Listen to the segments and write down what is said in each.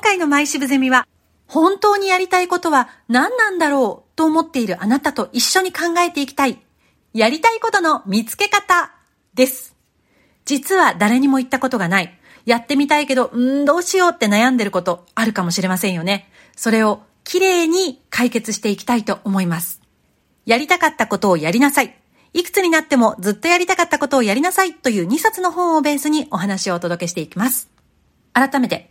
今回のマイシブゼミは、本当にやりたいことは何なんだろうと思っているあなたと一緒に考えていきたい、やりたいことの見つけ方です。実は誰にも言ったことがない。やってみたいけど、うんどうしようって悩んでることあるかもしれませんよね。それを綺麗に解決していきたいと思います。やりたかったことをやりなさい。いくつになってもずっとやりたかったことをやりなさいという2冊の本をベースにお話をお届けしていきます。改めて、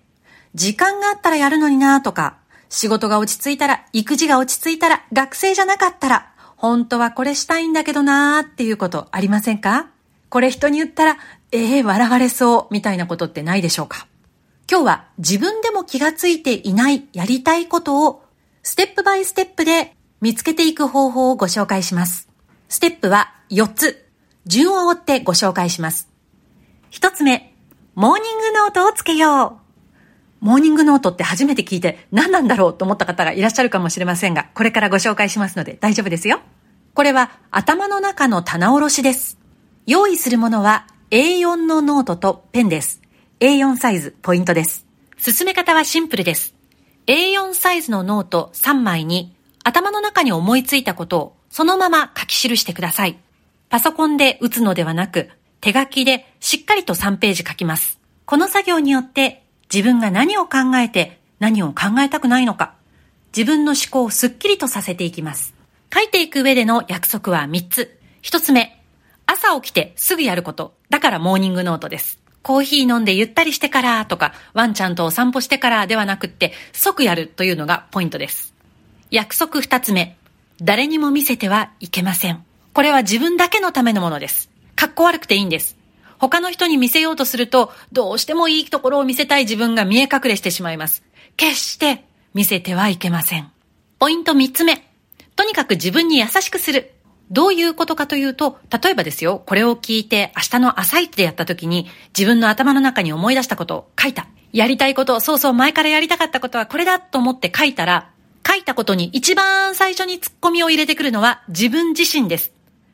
時間があったらやるのになとか、仕事が落ち着いたら、育児が落ち着いたら、学生じゃなかったら、本当はこれしたいんだけどなーっていうことありませんか？これ人に言ったら、ええー、笑われそうみたいなことってないでしょうか？今日は自分でも気がついていないやりたいことをステップバイステップで見つけていく方法をご紹介します。ステップは4つ。順を追ってご紹介します。1つ目、モーニングノートをつけよう。モーニングノートって初めて聞いて何なんだろうと思った方がいらっしゃるかもしれませんが、これからご紹介しますので大丈夫ですよ。これは頭の中の棚卸しです。用意するものは A4 のノートとペンです。A4 サイズポイントです。進め方はシンプルです。A4 サイズのノート3枚に頭の中に思いついたことをそのまま書き記してください。パソコンで打つのではなく、手書きでしっかりと3ページ書きます。この作業によって自分が何を考えて何を考えたくないのか、自分の思考をすっきりとさせていきます。書いていく上での約束は3つ。1つ目、朝起きてすぐやること。だからモーニングノートです。コーヒー飲んでゆったりしてからとか、ワンちゃんとお散歩してからではなくって、即やるというのがポイントです。約束二つ目。誰にも見せてはいけません。これは自分だけのためのものです。かっこ悪くていいんです。他の人に見せようとすると、どうしてもいいところを見せたい自分が見え隠れしてしまいます。決して見せてはいけません。ポイント三つ目。とにかく自分に優しくする。どういうことかというと、例えばですよ、これを聞いて明日の朝一でやった時に自分の頭の中に思い出したことを書いた。やりたいこと、そうそう前からやりたかったことはこれだと思って書いたら、書いたことに一番最初にツッコミを入れてくるのは自分自身です。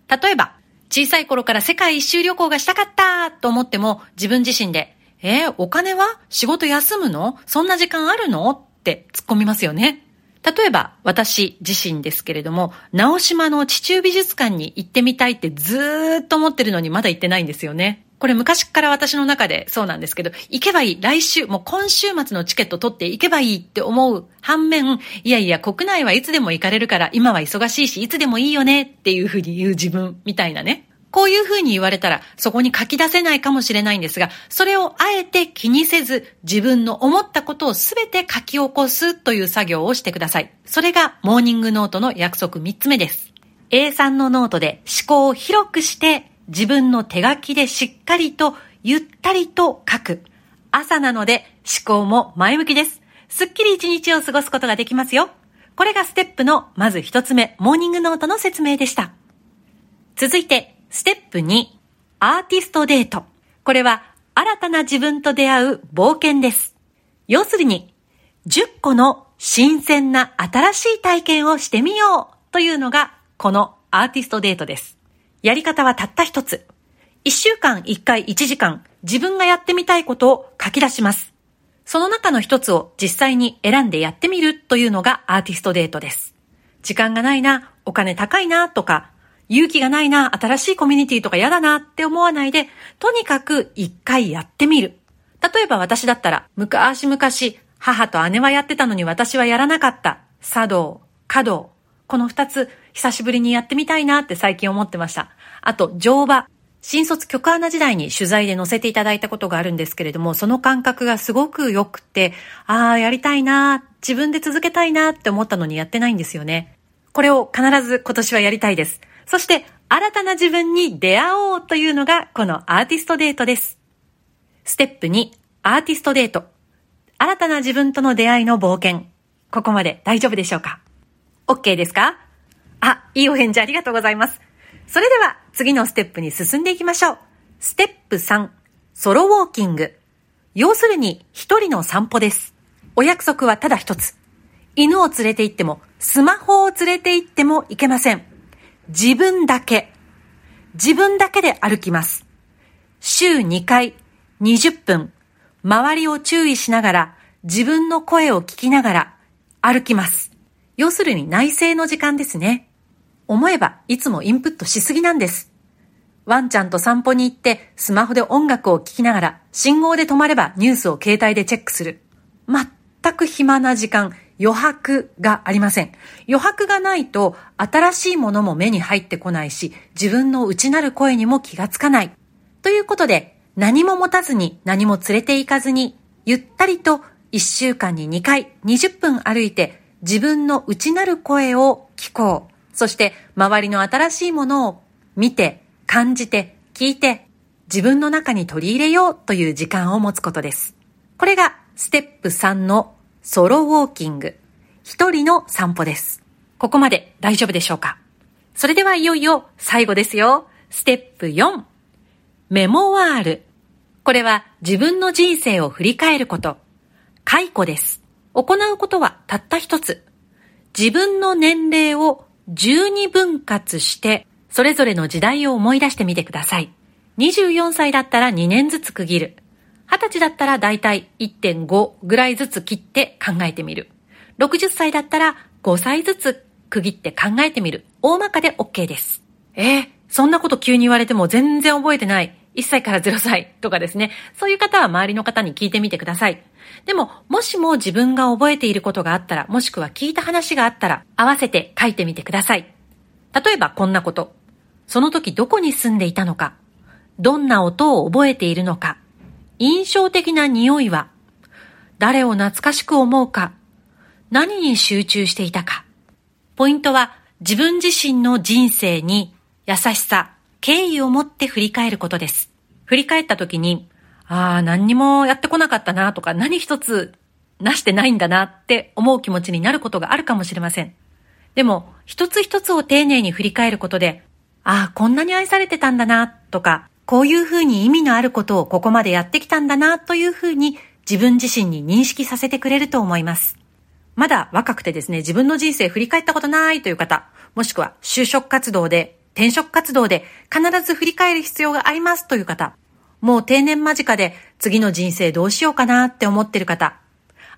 例えば、小さい頃から世界一周旅行がしたかったと思っても自分自身で、えー、お金は？仕事休むの？そんな時間あるの？って突っ込みますよね。例えば、私自身ですけれども、直島の地中美術館に行ってみたいってずーっと思ってるのにまだ行ってないんですよね。これ昔から私の中でそうなんですけど、行けばいい。来週、もう今週末のチケット取って行けばいいって思う反面、いやいや、国内はいつでも行かれるから、今は忙しいし、いつでもいいよねっていうふうに言う自分みたいなね。こういうふうに言われたら、そこに書き出せないかもしれないんですが、それをあえて気にせず、自分の思ったことをすべて書き起こすという作業をしてください。それが、モーニングノートの約束3つ目です。A3 のノートで思考を広くして、自分の手書きでしっかりとゆったりと書く。朝なので思考も前向きです。すっきり一日を過ごすことができますよ。これがステップのまず一つ目、モーニングノートの説明でした。続いて、ステップ2、アーティストデート。これは新たな自分と出会う冒険です。要するに、10個の新鮮な新しい体験をしてみようというのがこのアーティストデートです。やり方はたった一つ。一週間一回一時間、自分がやってみたいことを書き出します。その中の一つを実際に選んでやってみるというのがアーティストデートです。時間がないな、お金高いなとか、勇気がないな、新しいコミュニティとか嫌だなって思わないで、とにかく一回やってみる。例えば私だったら、昔々、母と姉はやってたのに私はやらなかった。茶道、華道。この二つ、久しぶりにやってみたいなって最近思ってました。あと、乗馬。新卒局アナ時代に取材で載せていただいたことがあるんですけれども、その感覚がすごく良くて、ああ、やりたいな、自分で続けたいなって思ったのにやってないんですよね。これを必ず今年はやりたいです。そして、新たな自分に出会おうというのが、このアーティストデートです。ステップ2、アーティストデート。新たな自分との出会いの冒険。ここまで大丈夫でしょうか ?OK ですか？あ、いいお返事ありがとうございます。それでは次のステップに進んでいきましょう。ステップ3、ソロウォーキング。要するに一人の散歩です。お約束はただ一つ。犬を連れて行っても、スマホを連れて行ってもいけません。自分だけ。自分だけで歩きます。週2回、20分、周りを注意しながら、自分の声を聞きながら歩きます。要するに内省の時間ですね。思えばいつもインプットしすぎなんです。ワンちゃんと散歩に行ってスマホで音楽を聴きながら信号で止まればニュースを携帯でチェックする。全く暇な時間、余白がありません。余白がないと新しいものも目に入ってこないし、自分の内なる声にも気がつかない。ということで、何も持たずに何も連れて行かずに、ゆったりと1週間に2回20分歩いて自分の内なる声を聞こう。そして周りの新しいものを見て、感じて、聞いて、自分の中に取り入れようという時間を持つことです。これがステップ3のソロウォーキング。一人の散歩です。ここまで大丈夫でしょうか？それではいよいよ最後ですよ。ステップ4。メモワール。これは自分の人生を振り返ること。解雇です。行うことはたった一つ。自分の年齢を12分割して、それぞれの時代を思い出してみてください。24歳だったら2年ずつ区切る。20歳だったらだいたい1.5ぐらいずつ切って考えてみる。60歳だったら5歳ずつ区切って考えてみる。大まかで OK です。えー、そんなこと急に言われても全然覚えてない。1歳から0歳とかですね。そういう方は周りの方に聞いてみてください。でも、もしも自分が覚えていることがあったら、もしくは聞いた話があったら、合わせて書いてみてください。例えばこんなこと。その時どこに住んでいたのか。どんな音を覚えているのか。印象的な匂いは。誰を懐かしく思うか。何に集中していたか。ポイントは自分自身の人生に優しさ、敬意を持って振り返ることです。振り返った時に、ああ、何にもやってこなかったなとか、何一つなしてないんだなって思う気持ちになることがあるかもしれません。でも、一つ一つを丁寧に振り返ることで、ああ、こんなに愛されてたんだなとか、こういうふうに意味のあることをここまでやってきたんだなというふうに自分自身に認識させてくれると思います。まだ若くてですね、自分の人生振り返ったことないという方、もしくは就職活動で、転職活動で必ず振り返る必要がありますという方、もう定年間近で次の人生どうしようかなって思ってる方、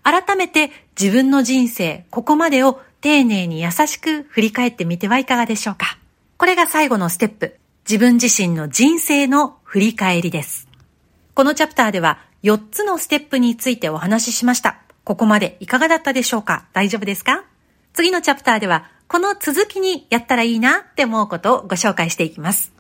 改めて自分の人生、ここまでを丁寧に優しく振り返ってみてはいかがでしょうか。これが最後のステップ。自分自身の人生の振り返りです。このチャプターでは4つのステップについてお話ししました。ここまでいかがだったでしょうか？大丈夫ですか？次のチャプターではこの続きにやったらいいなって思うことをご紹介していきます。